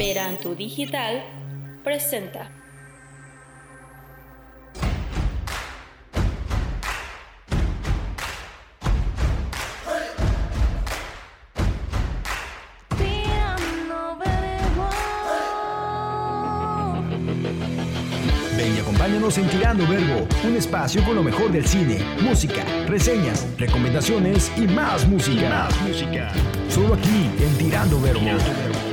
Esperanto Digital presenta. Ven y acompáñanos en Tirando Verbo, un espacio con lo mejor del cine, música, reseñas, recomendaciones y más música. más música. Solo aquí en Tirando Verbo.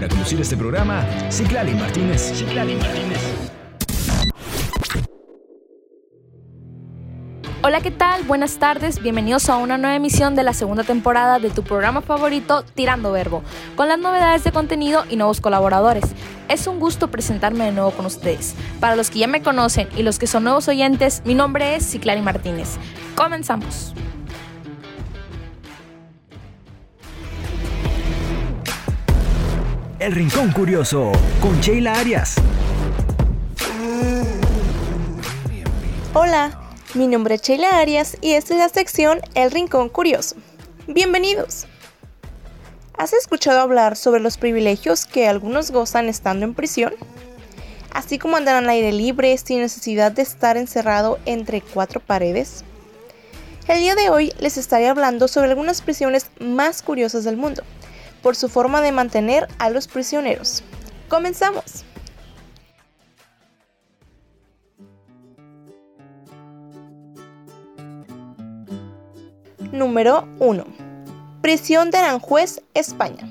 Para conducir este programa, Ciclali Martínez. Ciclali Martínez. Hola, ¿qué tal? Buenas tardes, bienvenidos a una nueva emisión de la segunda temporada de tu programa favorito Tirando Verbo, con las novedades de contenido y nuevos colaboradores. Es un gusto presentarme de nuevo con ustedes. Para los que ya me conocen y los que son nuevos oyentes, mi nombre es Ciclari Martínez. Comenzamos. El Rincón Curioso, con Sheila Arias. Hola, mi nombre es Sheila Arias y esta es la sección El Rincón Curioso. Bienvenidos. ¿Has escuchado hablar sobre los privilegios que algunos gozan estando en prisión? Así como andar al aire libre sin necesidad de estar encerrado entre cuatro paredes. El día de hoy les estaré hablando sobre algunas prisiones más curiosas del mundo, por su forma de mantener a los prisioneros. ¡Comenzamos! Número 1. Prisión de Aranjuez, España.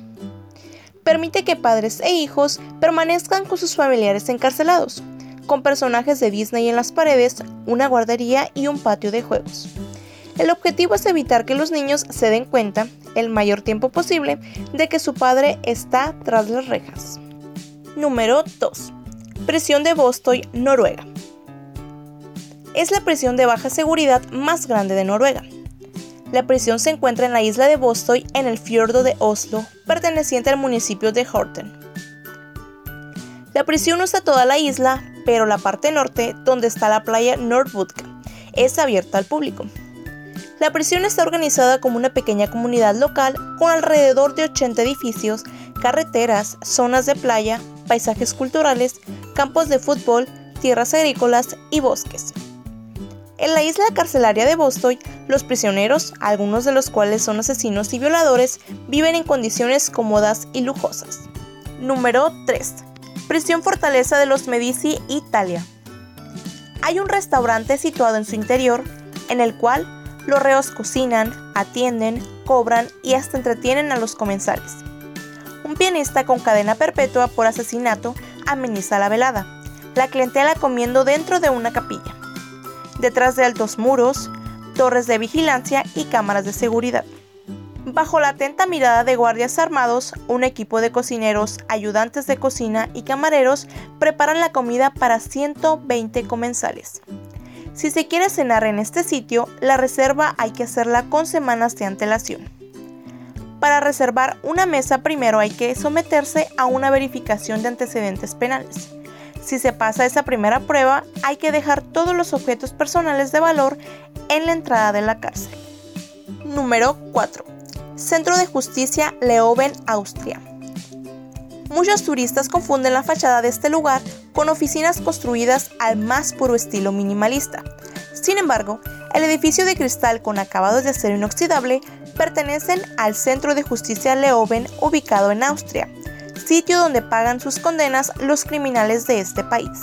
Permite que padres e hijos permanezcan con sus familiares encarcelados, con personajes de Disney en las paredes, una guardería y un patio de juegos. El objetivo es evitar que los niños se den cuenta, el mayor tiempo posible, de que su padre está tras las rejas. Número 2. Prisión de Bostoy, Noruega. Es la prisión de baja seguridad más grande de Noruega. La prisión se encuentra en la isla de Bostoy, en el fiordo de Oslo, perteneciente al municipio de Horten. La prisión usa toda la isla, pero la parte norte, donde está la playa Nordbudka, es abierta al público. La prisión está organizada como una pequeña comunidad local con alrededor de 80 edificios, carreteras, zonas de playa, paisajes culturales, campos de fútbol, tierras agrícolas y bosques. En la isla carcelaria de Bostoy, los prisioneros, algunos de los cuales son asesinos y violadores, viven en condiciones cómodas y lujosas. Número 3. Prisión Fortaleza de los Medici, Italia. Hay un restaurante situado en su interior, en el cual los reos cocinan, atienden, cobran y hasta entretienen a los comensales. Un pianista con cadena perpetua por asesinato ameniza la velada, la clientela comiendo dentro de una capilla detrás de altos muros, torres de vigilancia y cámaras de seguridad. Bajo la atenta mirada de guardias armados, un equipo de cocineros, ayudantes de cocina y camareros preparan la comida para 120 comensales. Si se quiere cenar en este sitio, la reserva hay que hacerla con semanas de antelación. Para reservar una mesa primero hay que someterse a una verificación de antecedentes penales. Si se pasa esa primera prueba, hay que dejar todos los objetos personales de valor en la entrada de la cárcel. Número 4. Centro de Justicia Leoben, Austria. Muchos turistas confunden la fachada de este lugar con oficinas construidas al más puro estilo minimalista. Sin embargo, el edificio de cristal con acabados de acero inoxidable pertenecen al Centro de Justicia Leoben ubicado en Austria, sitio donde pagan sus condenas los criminales de este país.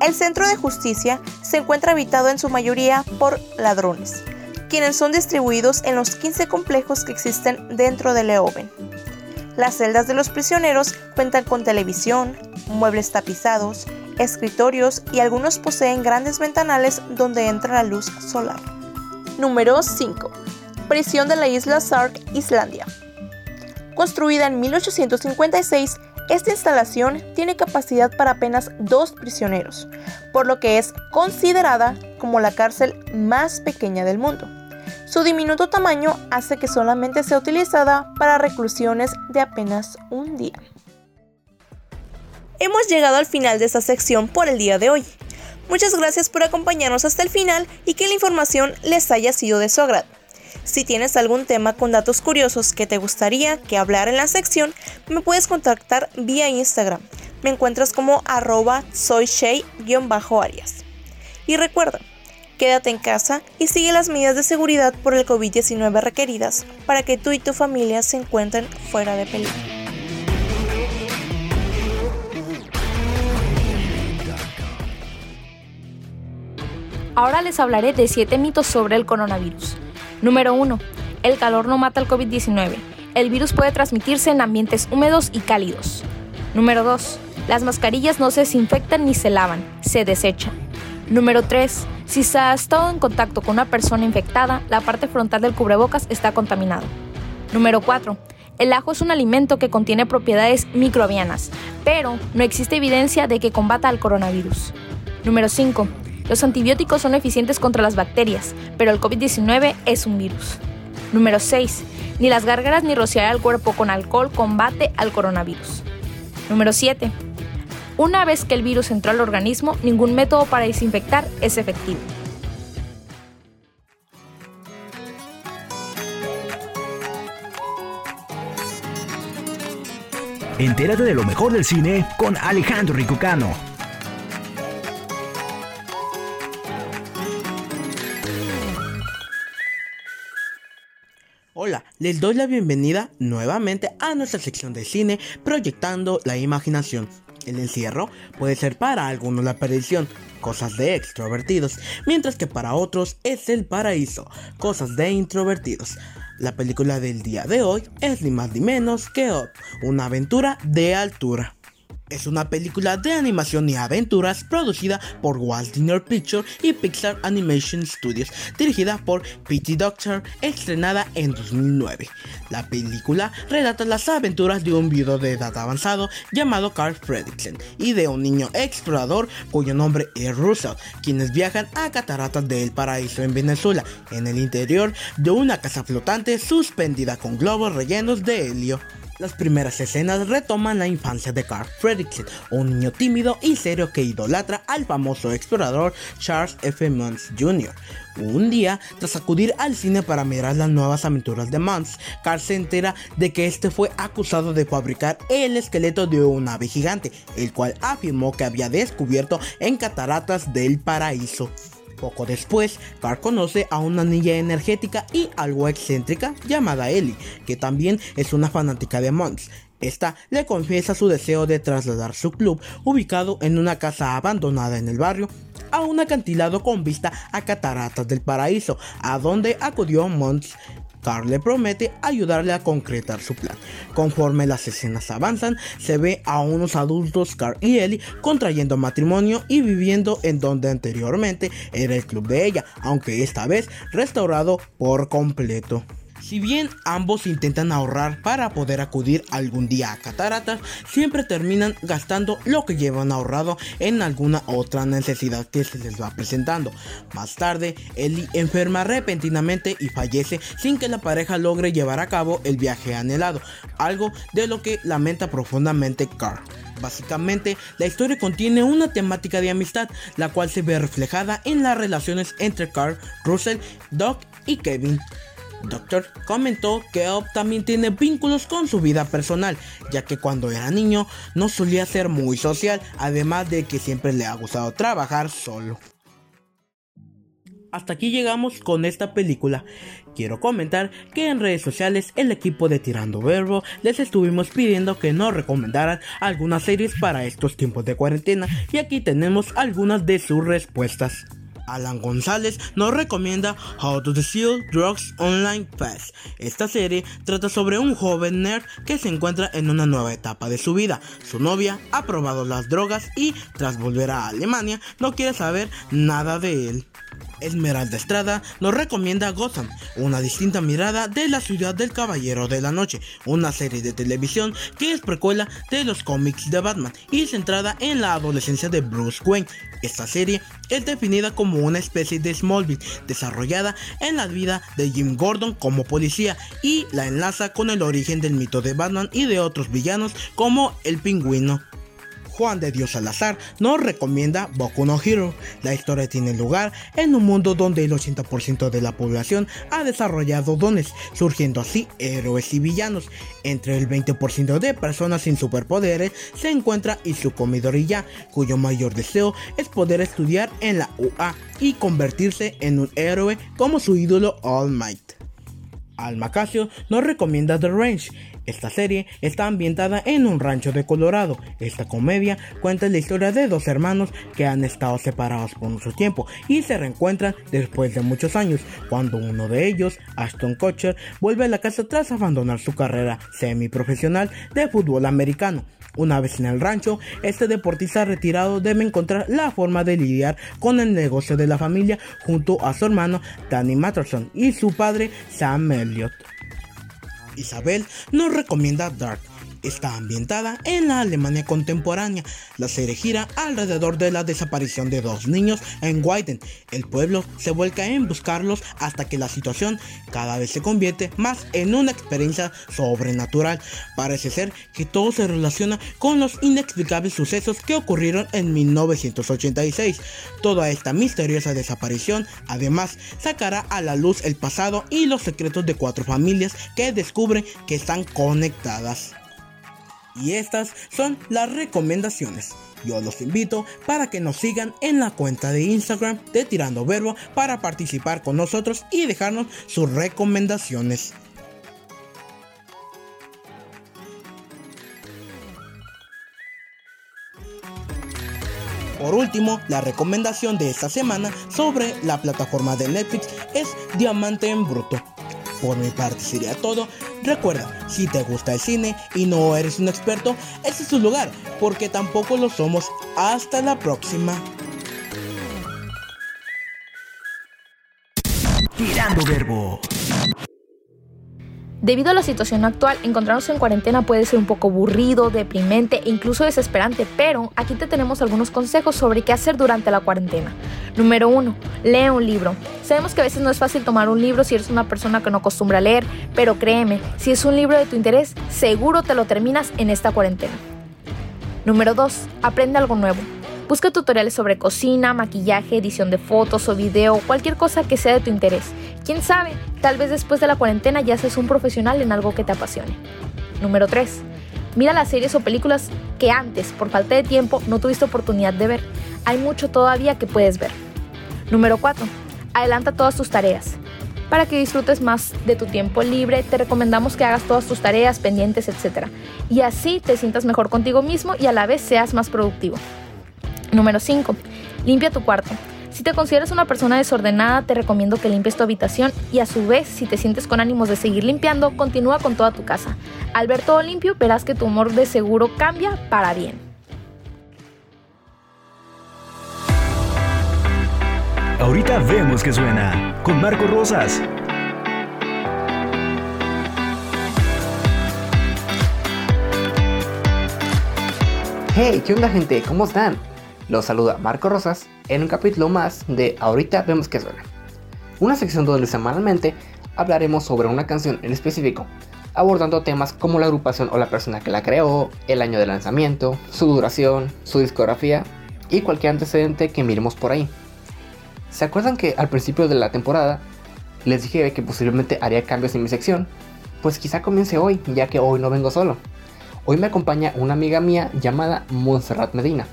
El centro de justicia se encuentra habitado en su mayoría por ladrones, quienes son distribuidos en los 15 complejos que existen dentro de Leoben. Las celdas de los prisioneros cuentan con televisión, muebles tapizados, escritorios y algunos poseen grandes ventanales donde entra la luz solar. Número 5. Prisión de la isla Sark, Islandia. Construida en 1856, esta instalación tiene capacidad para apenas dos prisioneros, por lo que es considerada como la cárcel más pequeña del mundo. Su diminuto tamaño hace que solamente sea utilizada para reclusiones de apenas un día. Hemos llegado al final de esta sección por el día de hoy. Muchas gracias por acompañarnos hasta el final y que la información les haya sido de su agrado. Si tienes algún tema con datos curiosos que te gustaría que hablara en la sección, me puedes contactar vía Instagram. Me encuentras como arroba soyshay-arias. Y recuerda, quédate en casa y sigue las medidas de seguridad por el COVID-19 requeridas para que tú y tu familia se encuentren fuera de peligro. Ahora les hablaré de 7 mitos sobre el coronavirus. Número 1. El calor no mata el COVID-19. El virus puede transmitirse en ambientes húmedos y cálidos. Número 2. Las mascarillas no se desinfectan ni se lavan, se desechan. Número 3. Si se ha estado en contacto con una persona infectada, la parte frontal del cubrebocas está contaminada. Número 4. El ajo es un alimento que contiene propiedades microbianas, pero no existe evidencia de que combata al coronavirus. Número 5. Los antibióticos son eficientes contra las bacterias, pero el COVID-19 es un virus. Número 6. Ni las gárgaras ni rociar al cuerpo con alcohol combate al coronavirus. Número 7. Una vez que el virus entró al organismo, ningún método para desinfectar es efectivo. Entérate de lo mejor del cine con Alejandro Ricucano. Hola, les doy la bienvenida nuevamente a nuestra sección de cine proyectando la imaginación. El encierro puede ser para algunos la perdición, cosas de extrovertidos, mientras que para otros es el paraíso, cosas de introvertidos. La película del día de hoy es ni más ni menos que Up, una aventura de altura. Es una película de animación y aventuras producida por Walt Disney Pictures y Pixar Animation Studios, dirigida por Pete Doctor, estrenada en 2009. La película relata las aventuras de un viudo de edad avanzado llamado Carl Fredricksen y de un niño explorador cuyo nombre es Russell, quienes viajan a Cataratas del Paraíso en Venezuela, en el interior de una casa flotante suspendida con globos rellenos de helio. Las primeras escenas retoman la infancia de Carl Fredricksen, un niño tímido y serio que idolatra al famoso explorador Charles F. Muntz Jr. Un día, tras acudir al cine para mirar las nuevas aventuras de Muntz, Carl se entera de que este fue acusado de fabricar el esqueleto de un ave gigante, el cual afirmó que había descubierto en cataratas del paraíso. Poco después, Carl conoce a una niña energética y algo excéntrica llamada Ellie, que también es una fanática de Mons. Esta le confiesa su deseo de trasladar su club, ubicado en una casa abandonada en el barrio, a un acantilado con vista a Cataratas del Paraíso, a donde acudió Mons Carl le promete ayudarle a concretar su plan. Conforme las escenas avanzan, se ve a unos adultos, Carl y Ellie, contrayendo matrimonio y viviendo en donde anteriormente era el club de ella, aunque esta vez restaurado por completo. Si bien ambos intentan ahorrar para poder acudir algún día a cataratas, siempre terminan gastando lo que llevan ahorrado en alguna otra necesidad que se les va presentando. Más tarde, Ellie enferma repentinamente y fallece sin que la pareja logre llevar a cabo el viaje anhelado, algo de lo que lamenta profundamente Carl. Básicamente, la historia contiene una temática de amistad, la cual se ve reflejada en las relaciones entre Carl, Russell, Doc y Kevin. Doctor comentó que Up también tiene vínculos con su vida personal, ya que cuando era niño no solía ser muy social, además de que siempre le ha gustado trabajar solo. Hasta aquí llegamos con esta película. Quiero comentar que en redes sociales el equipo de Tirando Verbo les estuvimos pidiendo que nos recomendaran algunas series para estos tiempos de cuarentena y aquí tenemos algunas de sus respuestas. Alan González nos recomienda How to Steal Drugs Online Fast. Esta serie trata sobre un joven nerd que se encuentra en una nueva etapa de su vida. Su novia ha probado las drogas y, tras volver a Alemania, no quiere saber nada de él. Esmeralda Estrada nos recomienda Gotham, una distinta mirada de la ciudad del Caballero de la Noche, una serie de televisión que es precuela de los cómics de Batman y centrada en la adolescencia de Bruce Wayne. Esta serie es definida como una especie de Smallville desarrollada en la vida de Jim Gordon como policía y la enlaza con el origen del mito de Batman y de otros villanos como el pingüino. Juan de Dios Salazar nos recomienda Boku no Hero. La historia tiene lugar en un mundo donde el 80% de la población ha desarrollado dones, surgiendo así héroes y villanos. Entre el 20% de personas sin superpoderes se encuentra Izuko Midoriya, cuyo mayor deseo es poder estudiar en la UA y convertirse en un héroe como su ídolo All Might. Alma Casio nos recomienda The Range, esta serie está ambientada en un rancho de Colorado. Esta comedia cuenta la historia de dos hermanos que han estado separados por mucho tiempo y se reencuentran después de muchos años, cuando uno de ellos, Ashton Kutcher, vuelve a la casa tras abandonar su carrera semiprofesional de fútbol americano. Una vez en el rancho, este deportista retirado debe encontrar la forma de lidiar con el negocio de la familia junto a su hermano Danny Matterson y su padre Sam Elliott. Isabel nos recomienda Dark. Está ambientada en la Alemania contemporánea. La serie gira alrededor de la desaparición de dos niños en Weiden. El pueblo se vuelca en buscarlos hasta que la situación cada vez se convierte más en una experiencia sobrenatural. Parece ser que todo se relaciona con los inexplicables sucesos que ocurrieron en 1986. Toda esta misteriosa desaparición además sacará a la luz el pasado y los secretos de cuatro familias que descubren que están conectadas. Y estas son las recomendaciones. Yo los invito para que nos sigan en la cuenta de Instagram de Tirando Verbo para participar con nosotros y dejarnos sus recomendaciones. Por último, la recomendación de esta semana sobre la plataforma de Netflix es Diamante en Bruto. Por mi parte sería todo. Recuerda, si te gusta el cine y no eres un experto, ese es tu lugar, porque tampoco lo somos. Hasta la próxima. Tirando verbo. Debido a la situación actual, encontrarnos en cuarentena puede ser un poco aburrido, deprimente e incluso desesperante, pero aquí te tenemos algunos consejos sobre qué hacer durante la cuarentena. Número 1. Lee un libro. Sabemos que a veces no es fácil tomar un libro si eres una persona que no acostumbra a leer, pero créeme, si es un libro de tu interés, seguro te lo terminas en esta cuarentena. Número 2. Aprende algo nuevo. Busca tutoriales sobre cocina, maquillaje, edición de fotos o video, cualquier cosa que sea de tu interés. Quién sabe, tal vez después de la cuarentena ya seas un profesional en algo que te apasione. Número 3. Mira las series o películas que antes, por falta de tiempo, no tuviste oportunidad de ver. Hay mucho todavía que puedes ver. Número 4. Adelanta todas tus tareas. Para que disfrutes más de tu tiempo libre, te recomendamos que hagas todas tus tareas, pendientes, etc. Y así te sientas mejor contigo mismo y a la vez seas más productivo. Número 5. Limpia tu cuarto. Si te consideras una persona desordenada, te recomiendo que limpies tu habitación y a su vez, si te sientes con ánimos de seguir limpiando, continúa con toda tu casa. Al ver todo limpio, verás que tu humor de seguro cambia para bien. Ahorita vemos que suena con Marco Rosas. Hey, ¿qué onda gente? ¿Cómo están? Los saluda Marco Rosas en un capítulo más de Ahorita vemos que suena. Una sección donde semanalmente hablaremos sobre una canción en específico, abordando temas como la agrupación o la persona que la creó, el año de lanzamiento, su duración, su discografía y cualquier antecedente que miremos por ahí. ¿Se acuerdan que al principio de la temporada les dije que posiblemente haría cambios en mi sección? Pues quizá comience hoy, ya que hoy no vengo solo. Hoy me acompaña una amiga mía llamada Montserrat Medina.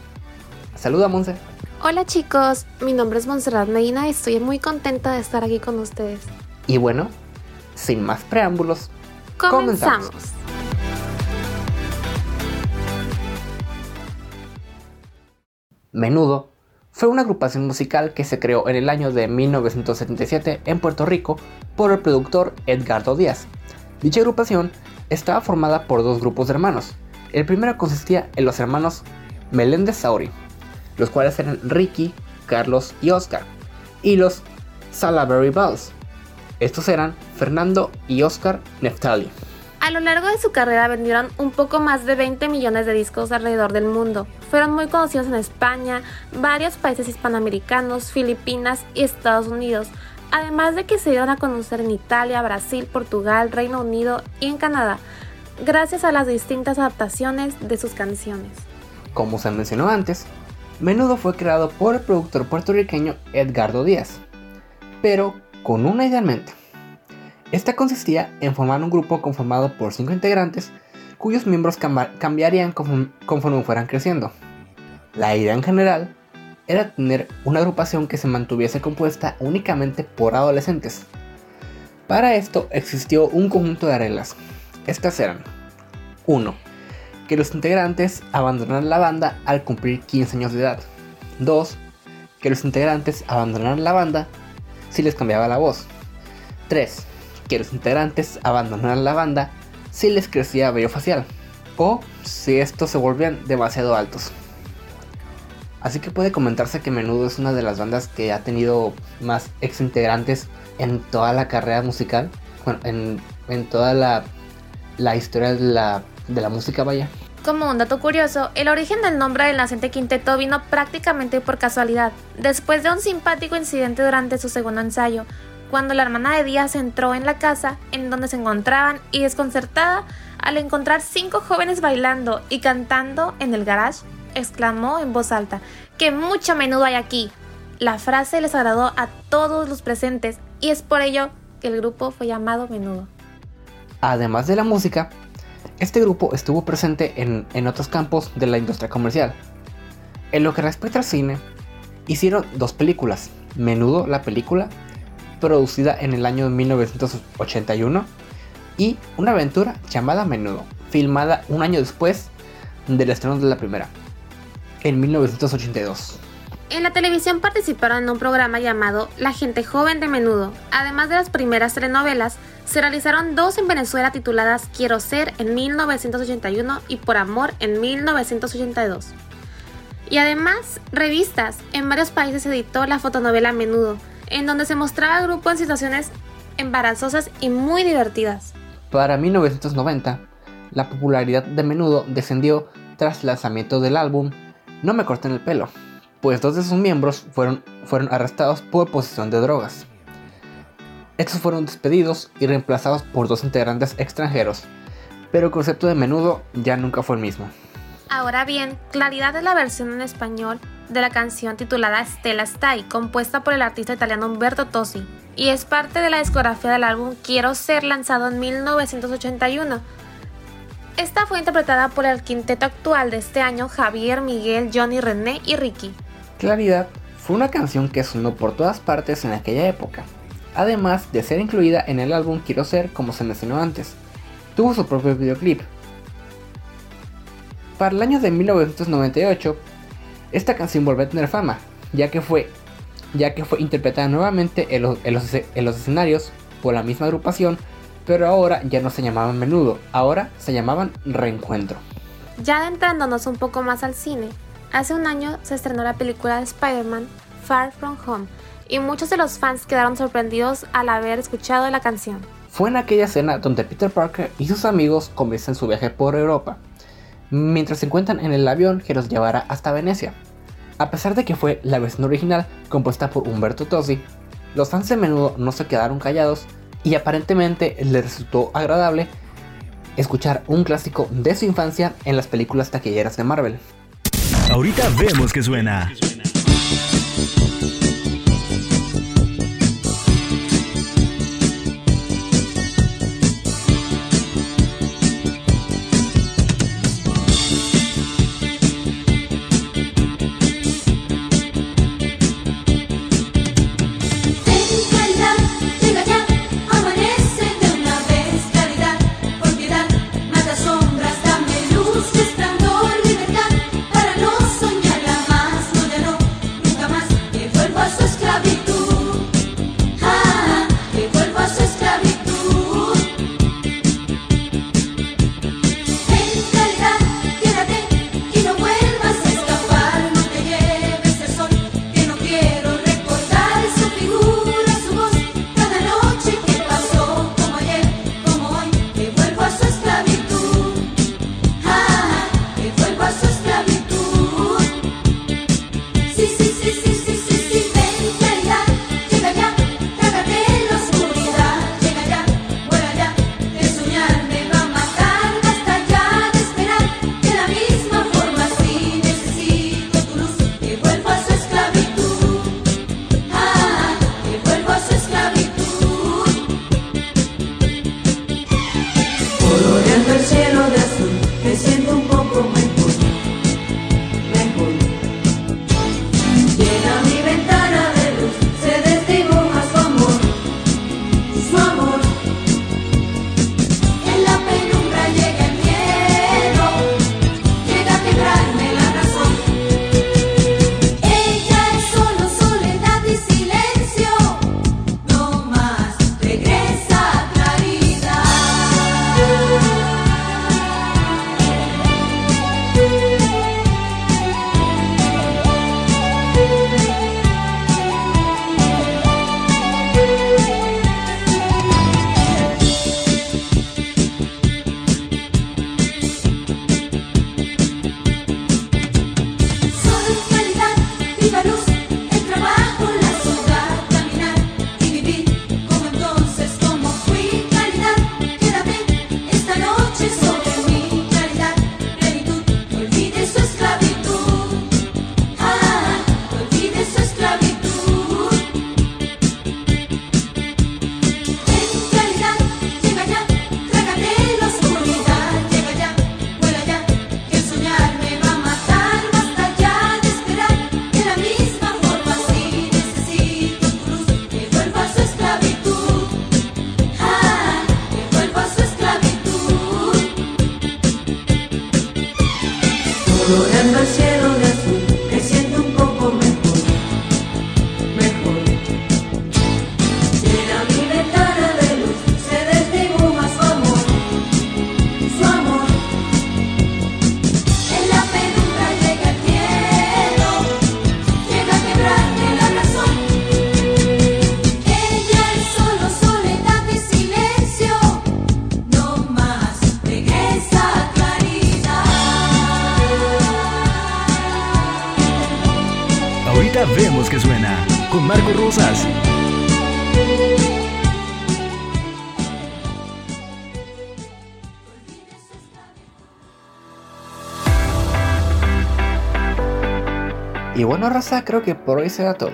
Saluda, Monse. Hola chicos, mi nombre es Montserrat Medina y estoy muy contenta de estar aquí con ustedes. Y bueno, sin más preámbulos, Comenzamos. comenzamos. Menudo fue una agrupación musical que se creó en el año de 1977 en Puerto Rico por el productor Edgardo Díaz. Dicha agrupación estaba formada por dos grupos de hermanos. El primero consistía en los hermanos Meléndez Sauri, los cuales eran Ricky, Carlos y Oscar, y los Salaberry Bells. Estos eran Fernando y Oscar Neftali. A lo largo de su carrera vendieron un poco más de 20 millones de discos alrededor del mundo. Fueron muy conocidos en España, varios países hispanoamericanos, Filipinas y Estados Unidos, además de que se dieron a conocer en Italia, Brasil, Portugal, Reino Unido y en Canadá, gracias a las distintas adaptaciones de sus canciones. como se mencionó antes, Menudo fue creado por el productor puertorriqueño Edgardo Díaz, pero con una idea en mente. Esta consistía en formar un grupo conformado por cinco integrantes cuyos miembros cambiarían conforme fueran creciendo. La idea en general era tener una agrupación que se mantuviese compuesta únicamente por adolescentes. Para esto existió un conjunto de reglas. Estas eran 1. Que los integrantes abandonaran la banda al cumplir 15 años de edad. 2. Que los integrantes abandonaran la banda si les cambiaba la voz. 3. Que los integrantes abandonaran la banda si les crecía vello facial. O si estos se volvían demasiado altos. Así que puede comentarse que Menudo es una de las bandas que ha tenido más ex integrantes en toda la carrera musical, en, toda la, historia de la, de la música, vaya. Como un dato curioso, el origen del nombre del naciente quinteto vino prácticamente por casualidad, después de un simpático incidente durante su segundo ensayo, cuando la hermana de Díaz entró en la casa en donde se encontraban y desconcertada al encontrar cinco jóvenes bailando y cantando en el garage, exclamó en voz alta, que mucho menudo hay aquí. La frase les agradó a todos los presentes y es por ello que el grupo fue llamado Menudo. Además de la música, este grupo estuvo presente en, otros campos de la industria comercial. En lo que respecta al cine, hicieron dos películas. Menudo, la película, producida en el año 1981, y una aventura llamada Menudo, filmada un año después del estreno de la primera en 1982. En la televisión participaron en un programa llamado La gente joven de menudo. Además de las primeras telenovelas, se realizaron dos en Venezuela tituladas Quiero ser en 1981 y Por amor en 1982. Y además, revistas. En varios países se editó la fotonovela Menudo, en donde se mostraba al grupo en situaciones embarazosas y muy divertidas. Para 1990, la popularidad de Menudo descendió tras el lanzamiento del álbum no me corten el pelo, pues dos de sus miembros fueron, fueron arrestados por posesión de drogas. Estos fueron despedidos y reemplazados por dos integrantes extranjeros, pero el concepto de menudo ya nunca fue el mismo. Ahora bien, Claridad es la versión en español de la canción titulada Stella Stai, compuesta por el artista italiano Umberto Tosi, y es parte de la discografía del álbum Quiero Ser lanzado en 1981 esta fue interpretada por el quinteto actual de este año, Javier, Miguel, Johnny, René y Ricky. Claridad fue una canción que sonó por todas partes en aquella época, además de ser incluida en el álbum Quiero Ser como se mencionó antes. Tuvo su propio videoclip. Para el año de 1998, esta canción volvió a tener fama, ya que fue, ya que fue interpretada nuevamente en los, en los escenarios por la misma agrupación pero ahora ya no se llamaban menudo, ahora se llamaban reencuentro. Ya adentrándonos un poco más al cine, hace un año se estrenó la película de Spider-Man Far From Home y muchos de los fans quedaron sorprendidos al haber escuchado la canción. Fue en aquella escena donde Peter Parker y sus amigos comienzan su viaje por Europa, mientras se encuentran en el avión que los llevará hasta Venecia. A pesar de que fue la versión original compuesta por Humberto Tosi, los fans de menudo no se quedaron callados y aparentemente le resultó agradable escuchar un clásico de su infancia en las películas taquilleras de Marvel. Ahorita vemos que suena. Y bueno, raza, creo que por hoy será todo.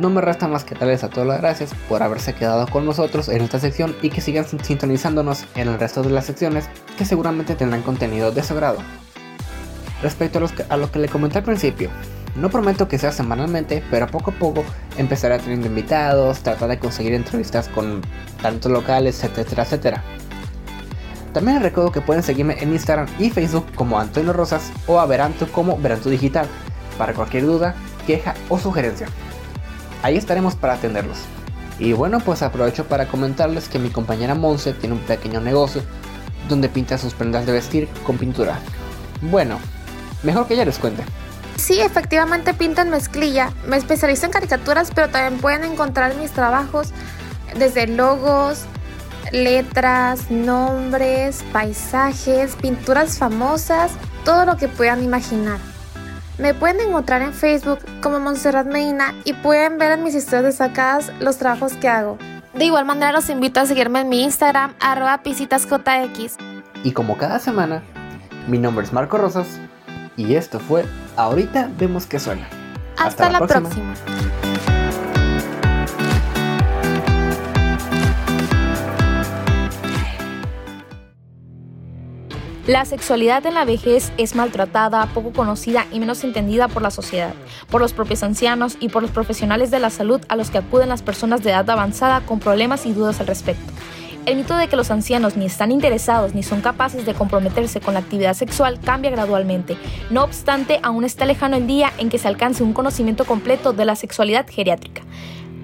No me resta más que darles a todas las gracias por haberse quedado con nosotros en esta sección y que sigan sintonizándonos en el resto de las secciones que seguramente tendrán contenido de su grado. Respecto a, lo que le comenté al principio, no prometo que sea semanalmente, pero poco a poco empezaré tener invitados, tratar de conseguir entrevistas con tantos locales, etcétera, etcétera. También les recuerdo que pueden seguirme en Instagram y Facebook como Antonio Rosas o a Veranto como Veranto Digital para cualquier duda, queja o sugerencia. Ahí estaremos para atenderlos. Y bueno, pues aprovecho para comentarles que mi compañera Monse tiene un pequeño negocio donde pinta sus prendas de vestir con pintura. Bueno, mejor que ella les cuente. Sí, efectivamente pinto en mezclilla. Me especializo en caricaturas, pero también pueden encontrar mis trabajos desde logos, letras, nombres, paisajes, pinturas famosas, todo lo que puedan imaginar. Me pueden encontrar en Facebook como Montserrat Medina y pueden ver en mis historias destacadas los trabajos que hago. De igual manera los invito a seguirme en mi Instagram arroba pisitasjx. Y como cada semana, mi nombre es Marco Rosas y esto fue Ahorita vemos que suena. Hasta, la, próxima. La sexualidad en la vejez es maltratada, poco conocida y menos entendida por la sociedad, por los propios ancianos y por los profesionales de la salud a los que acuden las personas de edad avanzada con problemas y dudas al respecto. El mito de que los ancianos ni están interesados ni son capaces de comprometerse con la actividad sexual cambia gradualmente. No obstante, aún está lejano el día en que se alcance un conocimiento completo de la sexualidad geriátrica.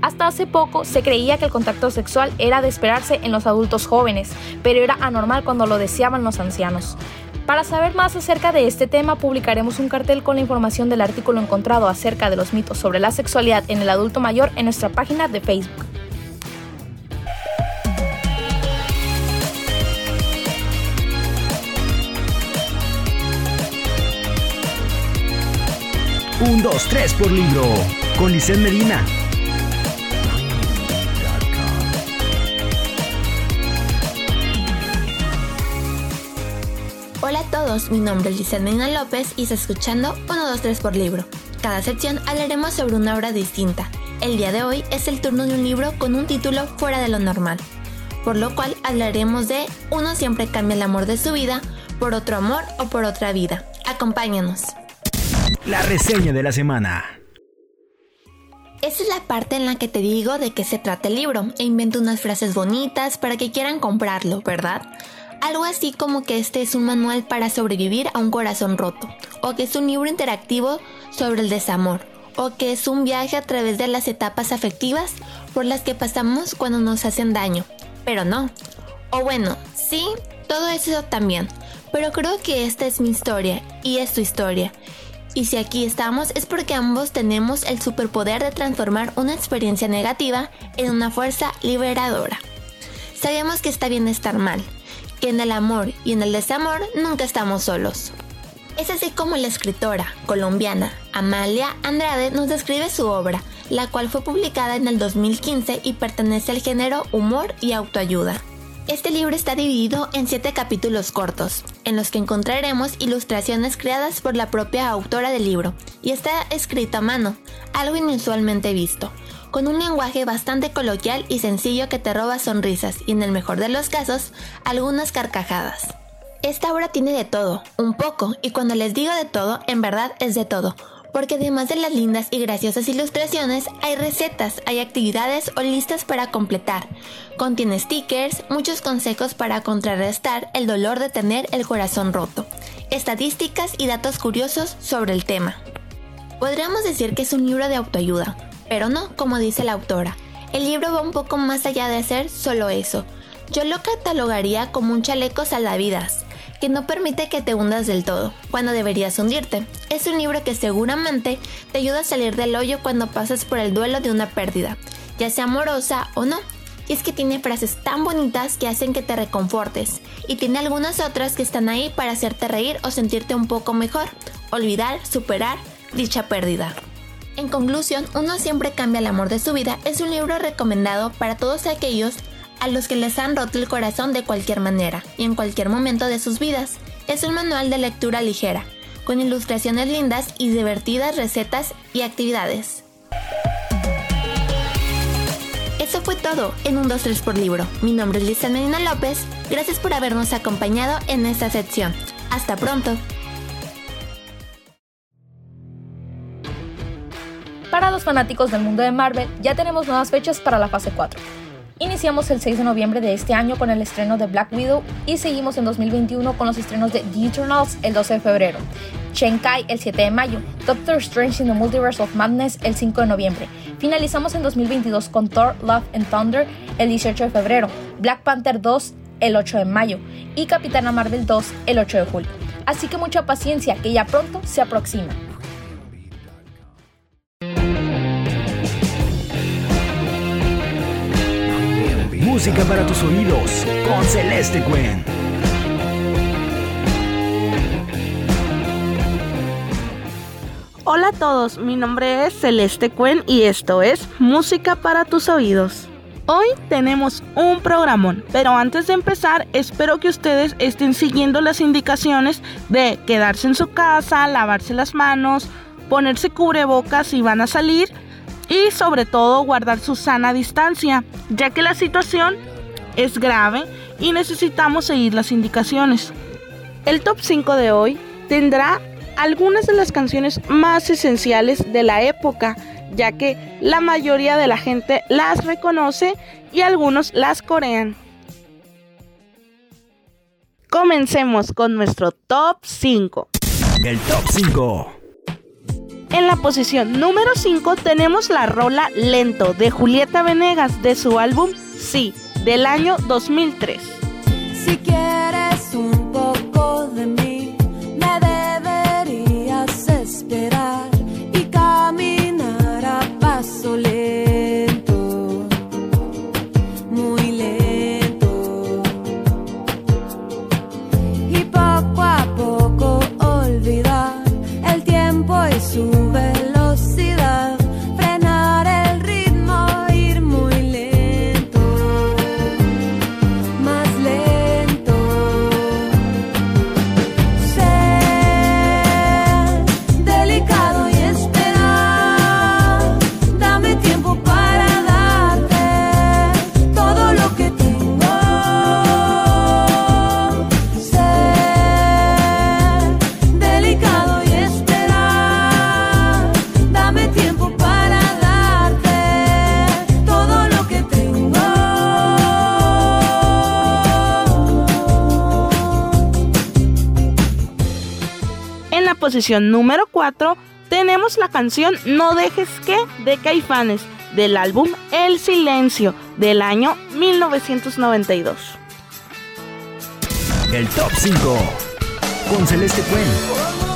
Hasta hace poco se creía que el contacto sexual era de esperarse en los adultos jóvenes, pero era anormal cuando lo deseaban los ancianos. Para saber más acerca de este tema, publicaremos un cartel con la información del artículo encontrado acerca de los mitos sobre la sexualidad en el adulto mayor en nuestra página de Facebook. Un, dos, tres por libro. Con Lisset Medina. Hola a todos, mi nombre es Giselle Medina López y está escuchando 1, 2, 3 por libro. Cada sección hablaremos sobre una obra distinta. El día de hoy es el turno de un libro con un título fuera de lo normal, por lo cual hablaremos de Uno siempre cambia el amor de su vida por otro amor o por otra vida. Acompáñanos. La reseña de la semana. Esta es la parte en la que te digo de qué se trata el libro e invento unas frases bonitas para que quieran comprarlo, ¿verdad? Algo así como que este es un manual para sobrevivir a un corazón roto, o que es un libro interactivo sobre el desamor, o que es un viaje a través de las etapas afectivas por las que pasamos cuando nos hacen daño. Pero no. O bueno, sí, todo eso también. Pero creo que esta es mi historia y es tu historia. Y si aquí estamos es porque ambos tenemos el superpoder de transformar una experiencia negativa en una fuerza liberadora. Sabemos que está bien estar mal, que en el amor y en el desamor nunca estamos solos. Es así como la escritora colombiana Amalia Andrade nos describe su obra, la cual fue publicada en el 2015 y pertenece al género humor y autoayuda. Este libro está dividido en siete capítulos cortos, en los que encontraremos ilustraciones creadas por la propia autora del libro, y está escrito a mano, algo inusualmente visto, con un lenguaje bastante coloquial y sencillo que te roba sonrisas y en el mejor de los casos, algunas carcajadas. Esta obra tiene de todo, un poco, y cuando les digo de todo, en verdad es de todo, porque además de las lindas y graciosas ilustraciones, hay recetas, hay actividades o listas para completar. Contiene stickers, muchos consejos para contrarrestar el dolor de tener el corazón roto, estadísticas y datos curiosos sobre el tema. Podríamos decir que es un libro de autoayuda, pero no, como dice la autora. El libro va un poco más allá de ser solo eso. Yo lo catalogaría como un chaleco salvavidas, que no permite que te hundas del todo, cuando deberías hundirte. Es un libro que seguramente te ayuda a salir del hoyo cuando pasas por el duelo de una pérdida, ya sea amorosa o no. Y es que tiene frases tan bonitas que hacen que te reconfortes, y tiene algunas otras que están ahí para hacerte reír o sentirte un poco mejor, olvidar, superar dicha pérdida. En conclusión, Uno siempre cambia el amor de su vida es un libro recomendado para todos aquellos a los que les han roto el corazón de cualquier manera y en cualquier momento de sus vidas. Es un manual de lectura ligera, con ilustraciones lindas y divertidas recetas y actividades. Eso fue todo en un 2-3 por libro. Mi nombre es Lisa Medina López. Gracias por habernos acompañado en esta sección. Hasta pronto. Para los fanáticos del mundo de Marvel, ya tenemos nuevas fechas para la fase 4. Iniciamos el 6 de noviembre de este año con el estreno de Black Widow y seguimos en 2021 con los estrenos de The Eternals el 12 de febrero, Kai el 7 de mayo, Doctor Strange in the Multiverse of Madness el 5 de noviembre. Finalizamos en 2022 con Thor Love and Thunder el 18 de febrero, Black Panther 2 el 8 de mayo y Capitana Marvel 2 el 8 de julio. Así que mucha paciencia que ya pronto se aproxima. Música para tus oídos con Celeste Cuen. Hola a todos, mi nombre es Celeste Cuen y esto es Música para tus oídos. Hoy tenemos un programón, pero antes de empezar espero que ustedes estén siguiendo las indicaciones de quedarse en su casa, lavarse las manos, ponerse cubrebocas si van a salir y sobre todo guardar su sana distancia, ya que la situación es grave y necesitamos seguir las indicaciones. El top 5 de hoy tendrá algunas de las canciones más esenciales de la época, ya que la mayoría de la gente las reconoce y algunos las corean. Comencemos con nuestro top 5. El top 5. En la posición número 5 tenemos la rola Lento de Julieta Venegas de su álbum Sí, del año 2003. Si posición número 4 tenemos la canción No dejes que de Caifanes del álbum El Silencio del año 1992. El top 5 con Celeste Cuen.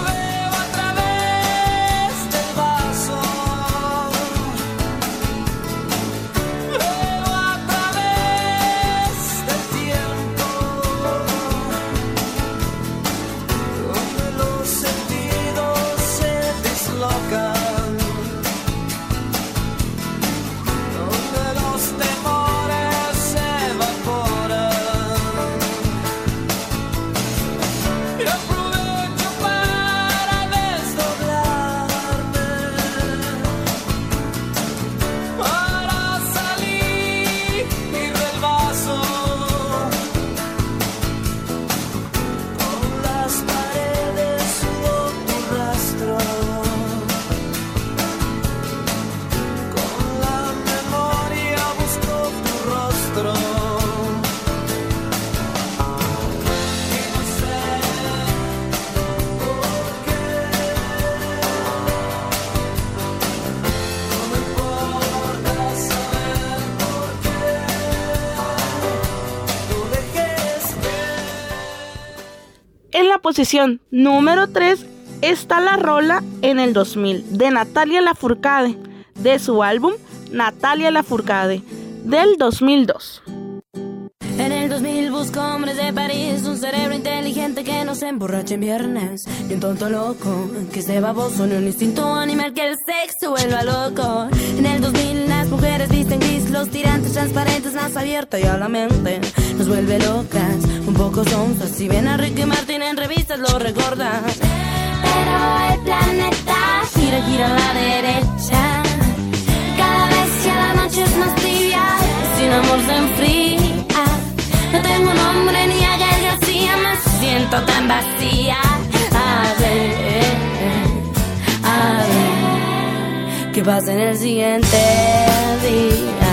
Posición número 3 está la rola en el 2000 de Natalia Lafourcade, de su álbum Natalia Lafourcade, del 2002. En el 2000 busco hombres de París, un cerebro inteligente que no se emborrache en viernes. Y un tonto loco, que esté baboso, ni un instinto animal que el sexo vuelva loco. En el 2000 las mujeres visten gris, los tirantes transparentes más abiertos y a la mente nos vuelve locas, un poco. Si ven a Ricky Martin en revistas lo recordas. Pero el planeta gira, gira a la derecha. Cada vez ya la noche es más tibia, sin amor se enfría. No tengo nombre ni a García, me siento tan vacía. A ver, a ver, ¿qué pasa en el siguiente día?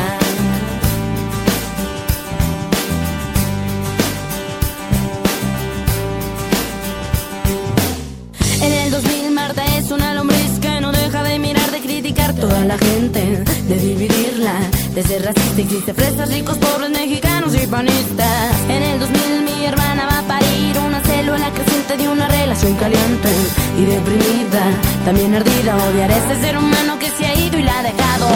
Toda la gente, de dividirla, de ser racista. Existe fresas, ricos, pobres, mexicanos y panistas. En el 2000 mi hermana va a parir una célula creciente de una relación caliente y deprimida, también ardida. Odiar a ese ser humano que se ha ido y la ha dejado.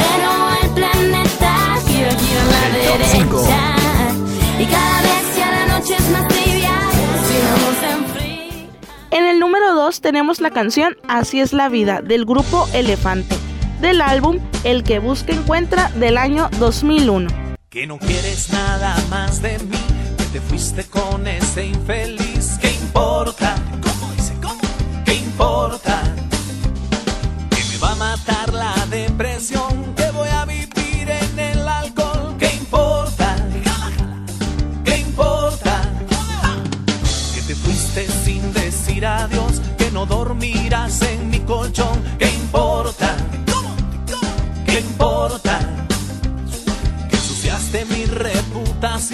Pero el planeta gira, gira a la derecha. Y cada vez ya la noche es más En el número 2 tenemos la canción Así es la vida del grupo Elefante, del álbum El que busca encuentra del año 2001. Que no quieres nada más de mí, que te fuiste con ese infeliz. ¿Qué importa? ¿Cómo dice? ¿Cómo? ¿Qué importa? Que me va a matar la depresión, adiós, que no dormirás en mi colchón. ¿Qué importa? ¿Qué importa? que ensuciaste mi reputación,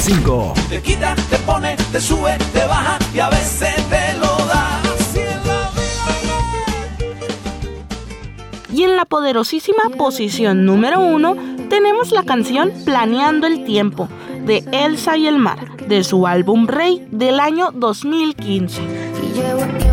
5. Te quita, te pone, te sube, te baja y a veces te lo da. Y en la poderosísima posición número 1 tenemos la canción Planeando el Tiempo de Elsa y el Mar, de su álbum Rey del año 2015.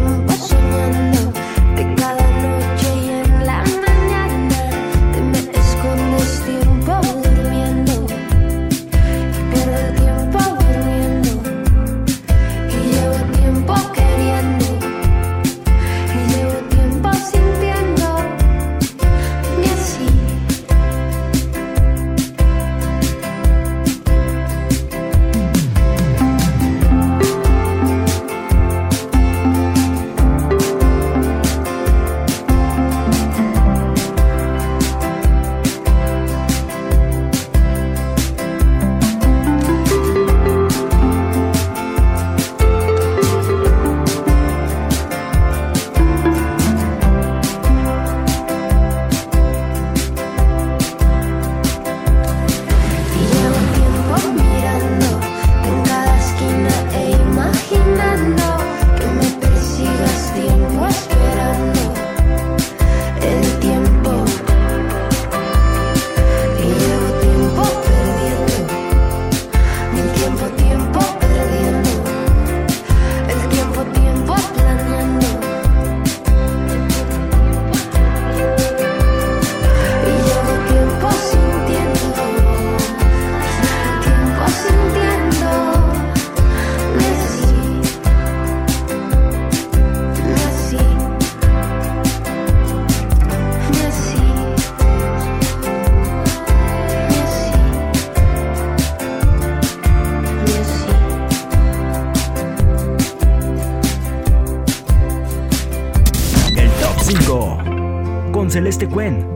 El top 5. con Celeste Cuen.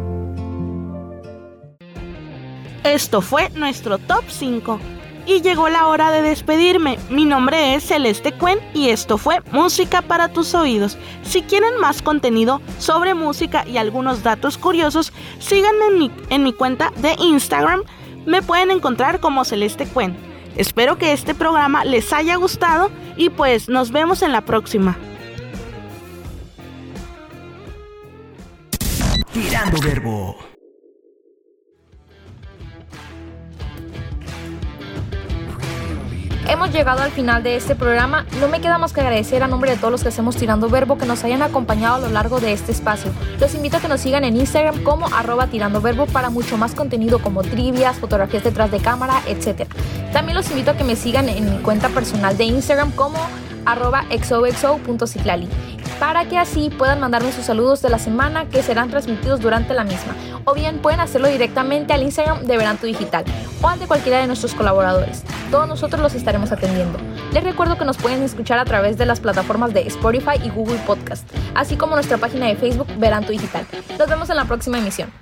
Esto fue nuestro top 5. Y llegó la hora de despedirme. Mi nombre es Celeste Cuen y esto fue Música para tus oídos. Si quieren más contenido sobre música y algunos datos curiosos, síganme en mi, en mi cuenta de Instagram. Me pueden encontrar como Celeste Cuen. Espero que este programa les haya gustado y pues nos vemos en la próxima. Llegado al final de este programa. No me queda más que agradecer a nombre de todos los que hacemos Tirando Verbo que nos hayan acompañado a lo largo de este espacio. Los invito a que nos sigan en Instagram como arroba Tirando Verbo para mucho más contenido como trivias, fotografías detrás de cámara, etc. También los invito a que me sigan en mi cuenta personal de Instagram como arroba para que así puedan mandarme sus saludos de la semana que serán transmitidos durante la misma. O bien pueden hacerlo directamente al Instagram de Veranto Digital o al de cualquiera de nuestros colaboradores. Todos nosotros los estaremos atendiendo. Les recuerdo que nos pueden escuchar a través de las plataformas de Spotify y Google Podcast, así como nuestra página de Facebook Veranto Digital. Nos vemos en la próxima emisión.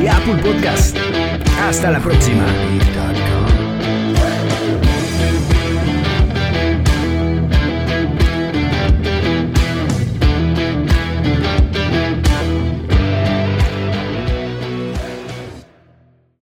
Y Apple Podcast. Hasta la próxima.